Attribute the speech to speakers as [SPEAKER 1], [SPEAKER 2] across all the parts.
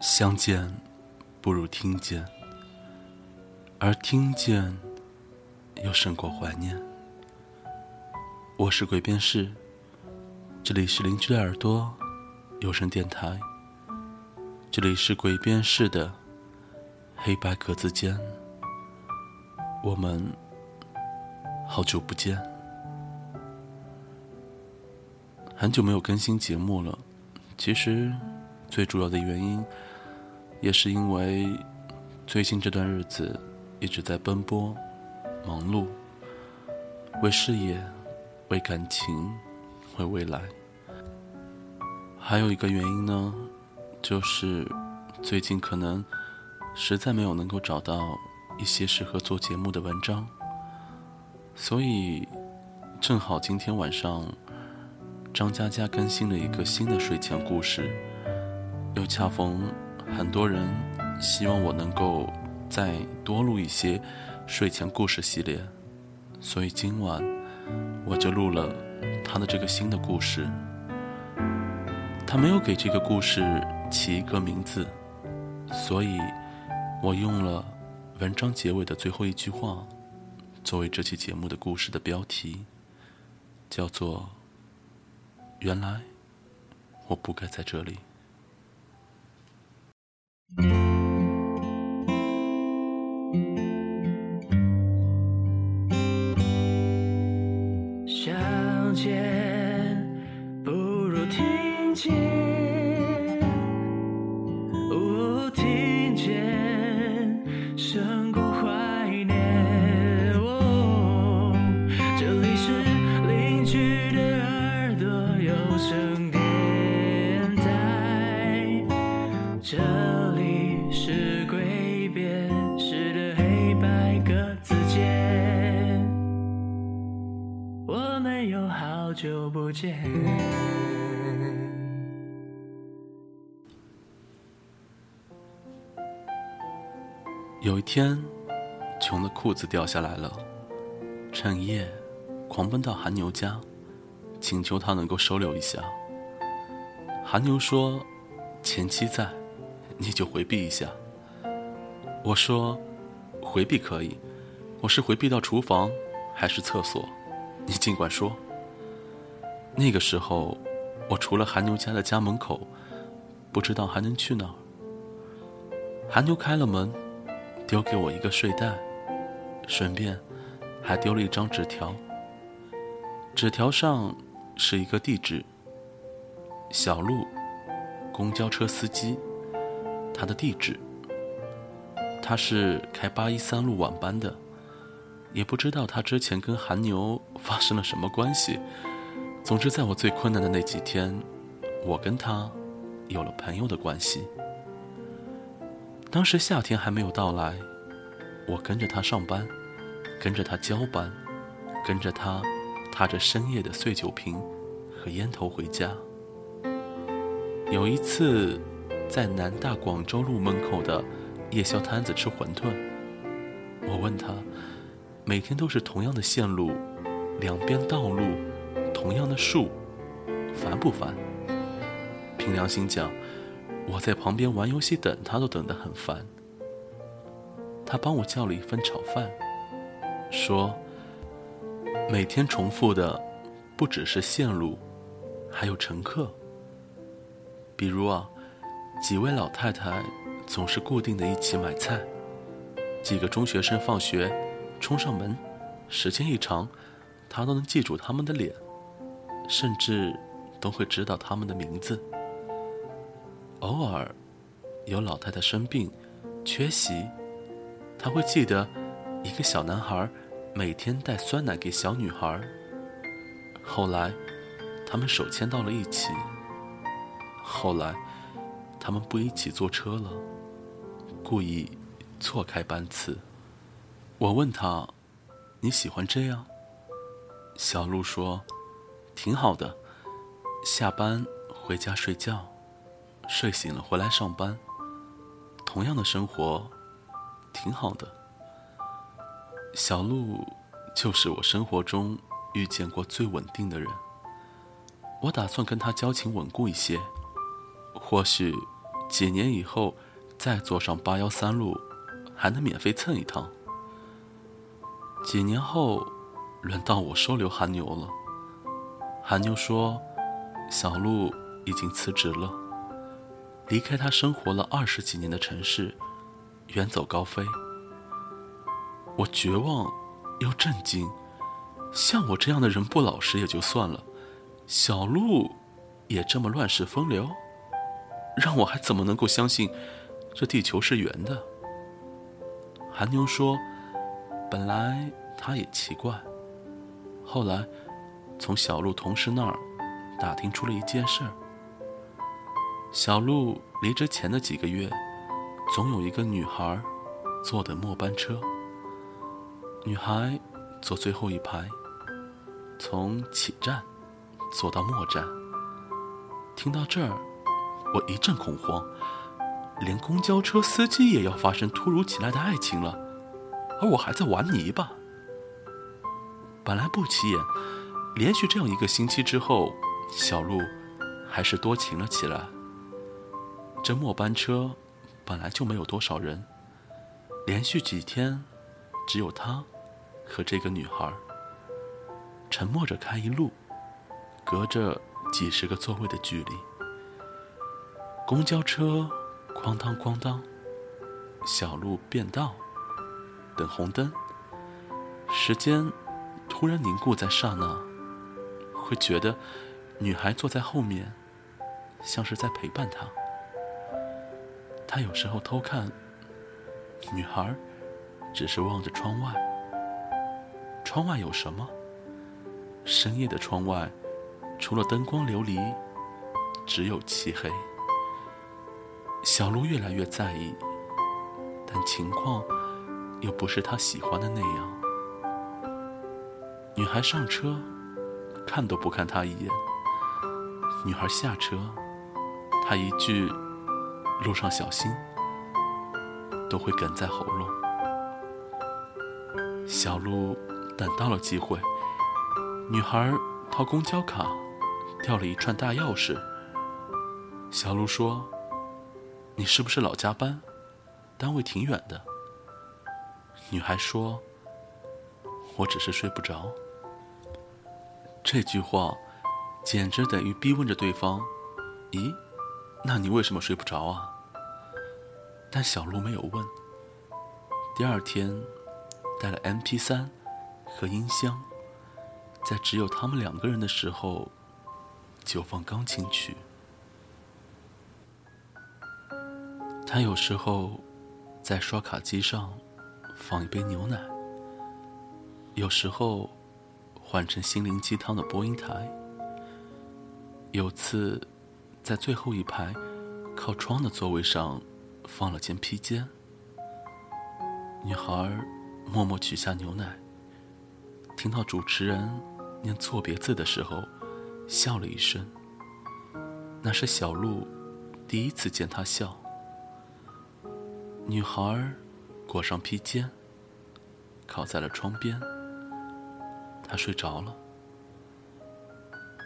[SPEAKER 1] 相见不如听见，而听见又胜过怀念。我是鬼边士，这里是邻居的耳朵有声电台，这里是鬼边士的黑白格子间，我们好久不见，很久没有更新节目了。其实最主要的原因。也是因为最近这段日子一直在奔波、忙碌，为事业、为感情、为未来。还有一个原因呢，就是最近可能实在没有能够找到一些适合做节目的文章，所以正好今天晚上张嘉佳更新了一个新的睡前故事，又恰逢。很多人希望我能够再多录一些睡前故事系列，所以今晚我就录了他的这个新的故事。他没有给这个故事起一个名字，所以我用了文章结尾的最后一句话作为这期节目的故事的标题，叫做“原来我不该在这里”。
[SPEAKER 2] 相我们又好久不见
[SPEAKER 1] 有一天，穷的裤子掉下来了，趁夜狂奔到韩牛家，请求他能够收留一下。韩牛说：“前妻在，你就回避一下。”我说：“回避可以，我是回避到厨房还是厕所？你尽管说。”那个时候，我除了韩牛家的家门口，不知道还能去哪儿。韩牛开了门，丢给我一个睡袋，顺便还丢了一张纸条。纸条上是一个地址：小路，公交车司机。他的地址，他是开八一三路晚班的，也不知道他之前跟韩牛发生了什么关系。总之，在我最困难的那几天，我跟他有了朋友的关系。当时夏天还没有到来，我跟着他上班，跟着他交班，跟着他踏着深夜的碎酒瓶和烟头回家。有一次，在南大广州路门口的夜宵摊子吃馄饨，我问他，每天都是同样的线路，两边道路。同样的树，烦不烦？凭良心讲，我在旁边玩游戏等他都等得很烦。他帮我叫了一份炒饭，说每天重复的不只是线路，还有乘客。比如啊，几位老太太总是固定的一起买菜，几个中学生放学冲上门，时间一长，他都能记住他们的脸。甚至都会知道他们的名字。偶尔有老太太生病、缺席，他会记得一个小男孩每天带酸奶给小女孩。后来，他们手牵到了一起。后来，他们不一起坐车了，故意错开班次。我问他：“你喜欢这样？”小鹿说。挺好的，下班回家睡觉，睡醒了回来上班，同样的生活，挺好的。小鹿就是我生活中遇见过最稳定的人。我打算跟他交情稳固一些，或许几年以后再坐上八幺三路，还能免费蹭一趟。几年后，轮到我收留韩牛了。韩牛说：“小鹿已经辞职了，离开他生活了二十几年的城市，远走高飞。”我绝望又震惊，像我这样的人不老实也就算了，小鹿也这么乱世风流，让我还怎么能够相信这地球是圆的？韩牛说：“本来他也奇怪，后来从小鹿同事那儿打听出了一件事儿：小鹿离职前的几个月，总有一个女孩坐的末班车。”女孩坐最后一排，从起站坐到末站。听到这儿，我一阵恐慌，连公交车司机也要发生突如其来的爱情了，而我还在玩泥巴。本来不起眼，连续这样一个星期之后，小鹿还是多情了起来。这末班车本来就没有多少人，连续几天，只有他。和这个女孩沉默着开一路，隔着几十个座位的距离。公交车哐当哐当，小路变道，等红灯。时间突然凝固在刹那，会觉得女孩坐在后面，像是在陪伴他。他有时候偷看，女孩只是望着窗外。窗外有什么？深夜的窗外，除了灯光流离，只有漆黑。小鹿越来越在意，但情况又不是他喜欢的那样。女孩上车，看都不看他一眼；女孩下车，他一句“路上小心”都会哽在喉咙。小鹿。等到了机会，女孩掏公交卡，掉了一串大钥匙。小鹿说：“你是不是老加班？单位挺远的。”女孩说：“我只是睡不着。”这句话简直等于逼问着对方：“咦，那你为什么睡不着啊？”但小鹿没有问。第二天，带了 M P 三。和音箱，在只有他们两个人的时候，就放钢琴曲。他有时候在刷卡机上放一杯牛奶，有时候换成心灵鸡汤的播音台。有次在最后一排靠窗的座位上放了件披肩，女孩默默取下牛奶。听到主持人念错别字的时候，笑了一声。那是小鹿第一次见她笑。女孩裹上披肩，靠在了窗边。他睡着了。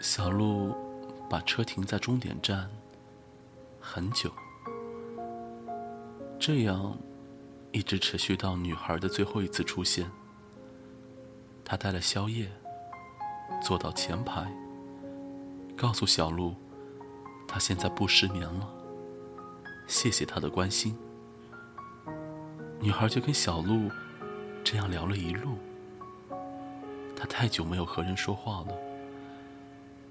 [SPEAKER 1] 小鹿把车停在终点站，很久，这样一直持续到女孩的最后一次出现。他带了宵夜，坐到前排，告诉小鹿，他现在不失眠了。谢谢他的关心。女孩就跟小鹿这样聊了一路。他太久没有和人说话了，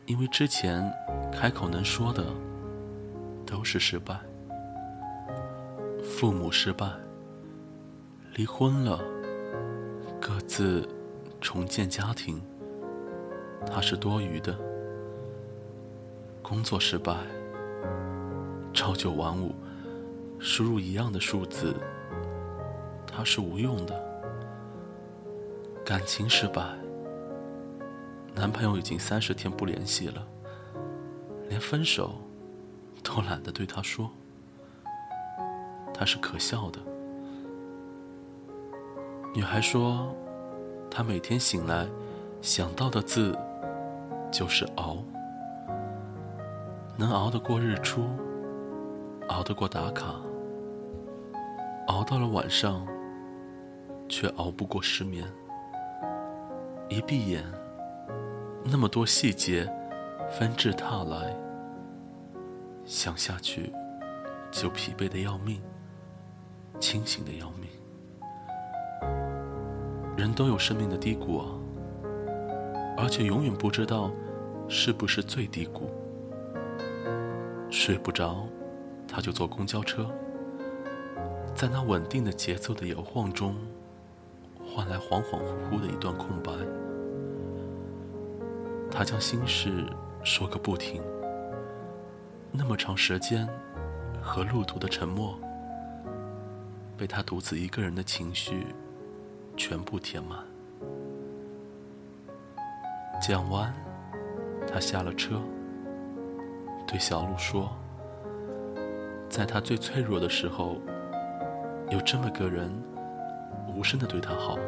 [SPEAKER 1] 因为之前开口能说的都是失败，父母失败，离婚了，各自。重建家庭，他是多余的；工作失败，朝九晚五，输入一样的数字，他是无用的；感情失败，男朋友已经三十天不联系了，连分手都懒得对他说，他是可笑的。女孩说。她每天醒来，想到的字就是熬。能熬得过日出，熬得过打卡，熬到了晚上，却熬不过失眠。一闭眼，那么多细节纷至沓来，想下去就疲惫的要命，清醒的要命。人都有生命的低谷啊，而且永远不知道是不是最低谷。睡不着，他就坐公交车，在那稳定的节奏的摇晃中，换来恍恍惚惚的一段空白。他将心事说个不停，那么长时间和路途的沉默，被他独自一个人的情绪全部填满。讲完，他下了车。对小鹿说：“在他最脆弱的时候，有这么个人，无声的对他好，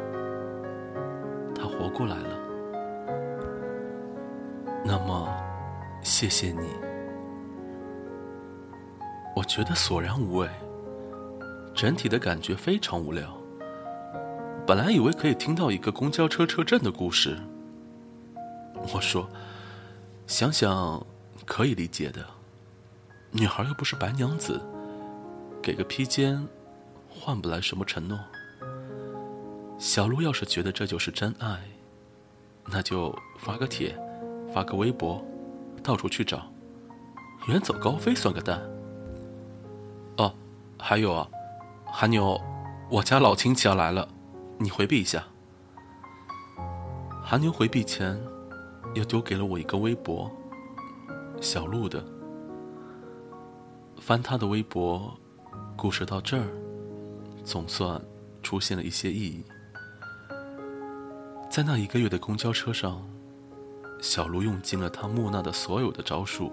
[SPEAKER 1] 他活过来了。那么，谢谢你。我觉得索然无味，整体的感觉非常无聊。本来以为可以听到一个公交车车震的故事。我说，想想。”可以理解的，女孩又不是白娘子，给个披肩，换不来什么承诺。小鹿要是觉得这就是真爱，那就发个帖，发个微博，到处去找，远走高飞算个蛋。哦，还有啊，韩牛，我家老亲戚要来了，你回避一下。韩牛回避前，又丢给了我一个微博。小鹿的，翻他的微博，故事到这儿，总算出现了一些意义。在那一个月的公交车上，小鹿用尽了他木讷的所有的招数，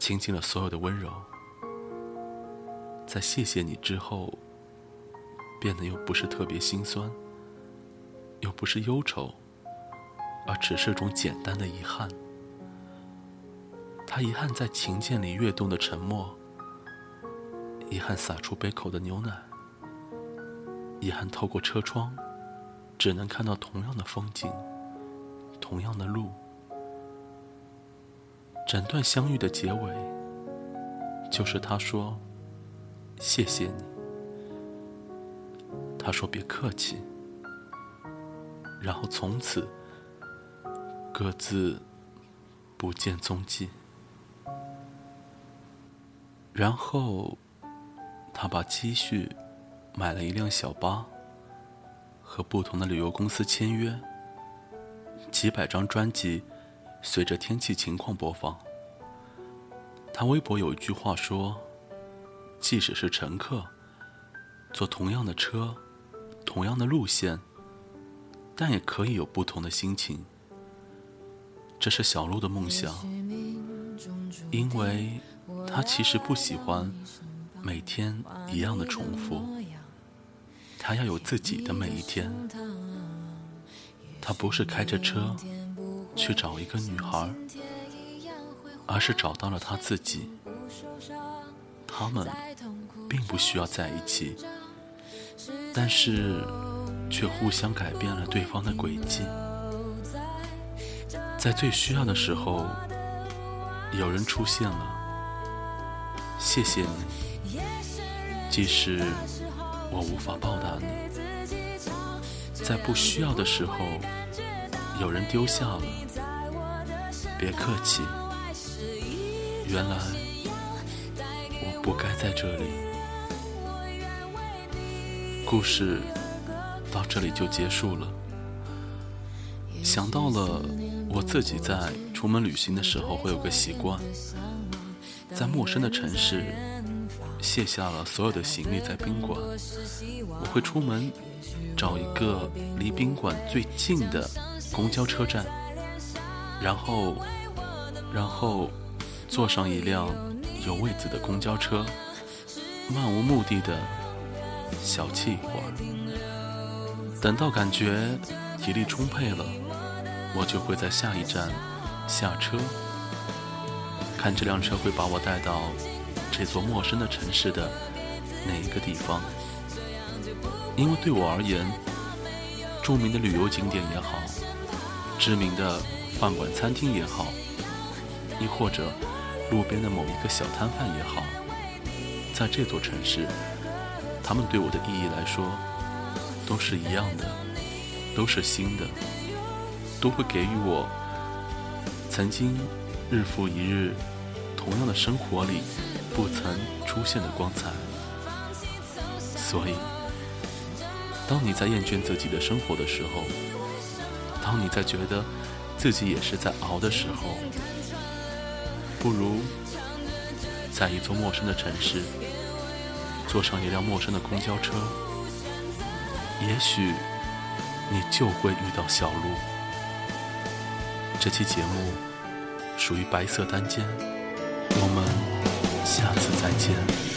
[SPEAKER 1] 倾尽了所有的温柔。在谢谢你之后，变得又不是特别心酸，又不是忧愁，而只是种简单的遗憾。他遗憾在琴键里跃动的沉默，遗憾洒出杯口的牛奶，遗憾透过车窗，只能看到同样的风景，同样的路。整段相遇的结尾，就是他说：“谢谢你。”他说：“别客气。”然后从此各自不见踪迹。然后，他把积蓄买了一辆小巴，和不同的旅游公司签约，几百张专辑随着天气情况播放。他微博有一句话说：“即使是乘客，坐同样的车，同样的路线，但也可以有不同的心情。”这是小鹿的梦想，因为。他其实不喜欢每天一样的重复，他要有自己的每一天。他不是开着车去找一个女孩，而是找到了他自己。他们并不需要在一起，但是却互相改变了对方的轨迹。在最需要的时候，有人出现了。谢谢你，即使我无法报答你，在不需要的时候，有人丢下了，别客气。原来我不该在这里。故事到这里就结束了。想到了我自己在出门旅行的时候会有个习惯。在陌生的城市，卸下了所有的行李，在宾馆，我会出门找一个离宾馆最近的公交车站，然后，然后坐上一辆有位子的公交车，漫无目的的小憩一会儿，等到感觉体力充沛了，我就会在下一站下车。看这辆车会把我带到这座陌生的城市的哪一个地方，因为对我而言，著名的旅游景点也好，知名的饭馆餐厅也好，亦或者路边的某一个小摊贩也好，在这座城市，他们对我的意义来说，都是一样的，都是新的，都会给予我曾经日复一日同样的生活里不曾出现的光彩。所以，当你在厌倦自己的生活的时候，当你在觉得自己也是在熬的时候，不如在一座陌生的城市，坐上一辆陌生的公交车，也许你就会遇到小鹿。这期节目属于白色单间，我们下次再见。